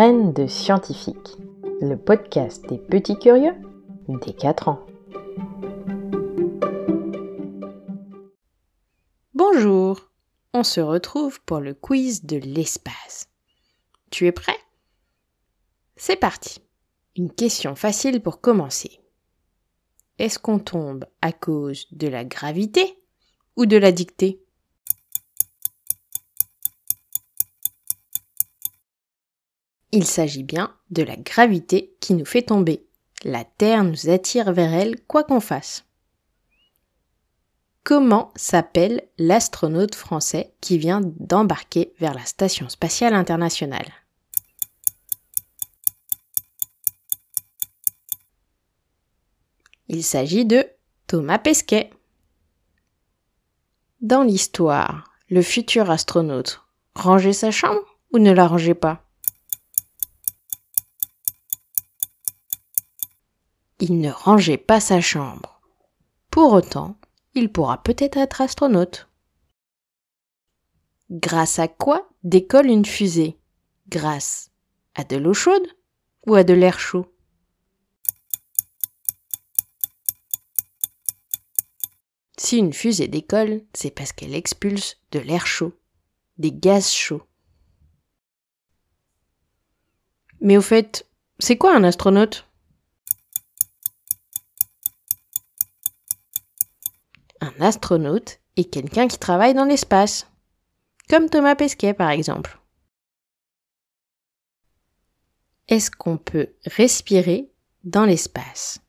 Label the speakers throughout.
Speaker 1: De scientifique, le podcast des petits curieux des 4 ans.
Speaker 2: Bonjour, on se retrouve pour le quiz de l'espace. Tu es prêt? C'est parti. Une question facile pour commencer. Est-ce qu'on tombe à cause de la gravité ou de la dictée? Il s'agit bien de la gravité qui nous fait tomber. La Terre nous attire vers elle quoi qu'on fasse. Comment s'appelle l'astronaute français qui vient d'embarquer vers la Station spatiale internationale? Il s'agit de Thomas Pesquet. Dans l'histoire, le futur astronaute rangeait sa chambre ou ne la rangeait pas? Il ne rangeait pas sa chambre. Pour autant, il pourra peut-être être astronaute. Grâce à quoi décolle une fusée? Grâce à de l'eau chaude ou à de l'air chaud? Si une fusée décolle, c'est parce qu'elle expulse de l'air chaud, des gaz chauds. Mais au fait, c'est quoi un astronaute? Un astronaute est quelqu'un qui travaille dans l'espace, comme Thomas Pesquet par exemple. Est-ce qu'on peut respirer dans l'espace?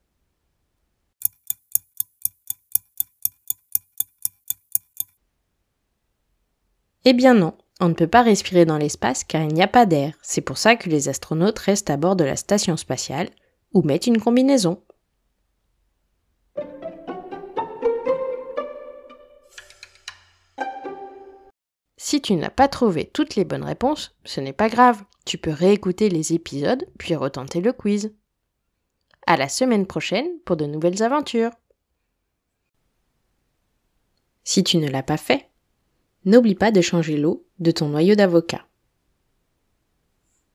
Speaker 2: Eh bien non, on ne peut pas respirer dans l'espace car il n'y a pas d'air. C'est pour ça que les astronautes restent à bord de la station spatiale ou mettent une combinaison. Si tu n'as pas trouvé toutes les bonnes réponses, ce n'est pas grave. Tu peux réécouter les épisodes puis retenter le quiz. À la semaine prochaine pour de nouvelles aventures. Si tu ne l'as pas fait, n'oublie pas de changer l'eau de ton noyau d'avocat.